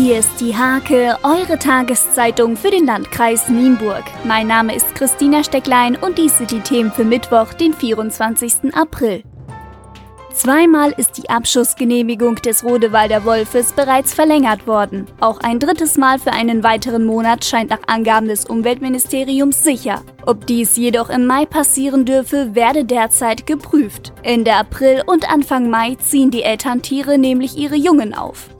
Hier ist die Hake, eure Tageszeitung für den Landkreis Nienburg. Mein Name ist Christina Stecklein und dies sind die Themen für Mittwoch, den 24. April. Zweimal ist die Abschussgenehmigung des Rodewalder Wolfes bereits verlängert worden. Auch ein drittes Mal für einen weiteren Monat scheint nach Angaben des Umweltministeriums sicher. Ob dies jedoch im Mai passieren dürfe, werde derzeit geprüft. Ende April und Anfang Mai ziehen die Elterntiere nämlich ihre Jungen auf.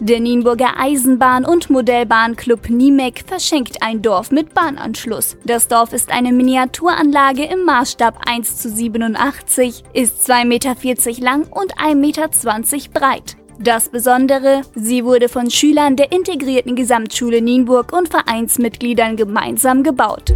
Der Nienburger Eisenbahn- und Modellbahnclub Niemek verschenkt ein Dorf mit Bahnanschluss. Das Dorf ist eine Miniaturanlage im Maßstab 1 zu 87, ist 2,40 Meter lang und 1,20 Meter breit. Das Besondere, sie wurde von Schülern der integrierten Gesamtschule Nienburg und Vereinsmitgliedern gemeinsam gebaut.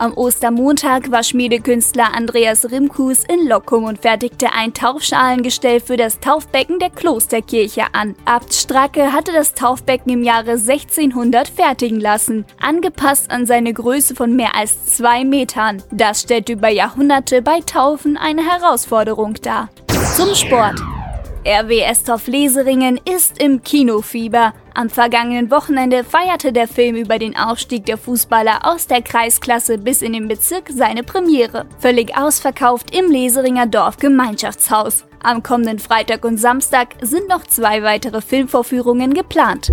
Am Ostermontag war Schmiedekünstler Andreas Rimkus in Lockum und fertigte ein Taufschalengestell für das Taufbecken der Klosterkirche an. Abt Stracke hatte das Taufbecken im Jahre 1600 fertigen lassen, angepasst an seine Größe von mehr als zwei Metern. Das stellt über Jahrhunderte bei Taufen eine Herausforderung dar. Zum Sport. RW Estorf Leseringen ist im Kinofieber. Am vergangenen Wochenende feierte der Film über den Aufstieg der Fußballer aus der Kreisklasse bis in den Bezirk seine Premiere. Völlig ausverkauft im Leseringer Dorfgemeinschaftshaus. Am kommenden Freitag und Samstag sind noch zwei weitere Filmvorführungen geplant.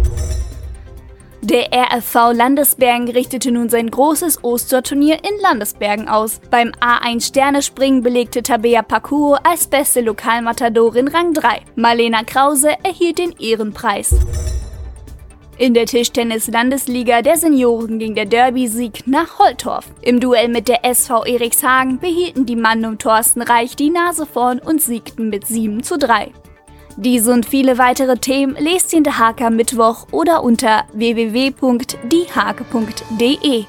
Der RFV Landesbergen richtete nun sein großes Osterturnier in Landesbergen aus. Beim A1 Sternespringen belegte Tabea Pakuo als beste Lokalmatadorin Rang 3. Marlena Krause erhielt den Ehrenpreis. In der Tischtennis-Landesliga der Senioren ging der Derby-Sieg nach Holtorf. Im Duell mit der SV Erikshagen behielten die Mann um Thorsten Reich die Nase vorn und siegten mit 7 zu 3. Diese und viele weitere Themen lest ihr in der Hake am Mittwoch oder unter www.diehake.de.